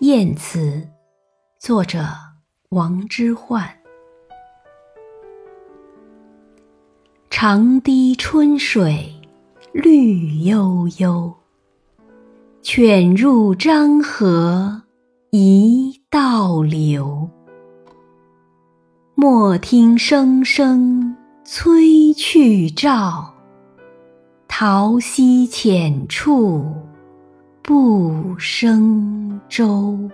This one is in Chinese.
燕词，作者王之涣。长堤春水绿悠悠，犬入漳河一道流。莫听声声催去棹，桃溪浅处不胜舟。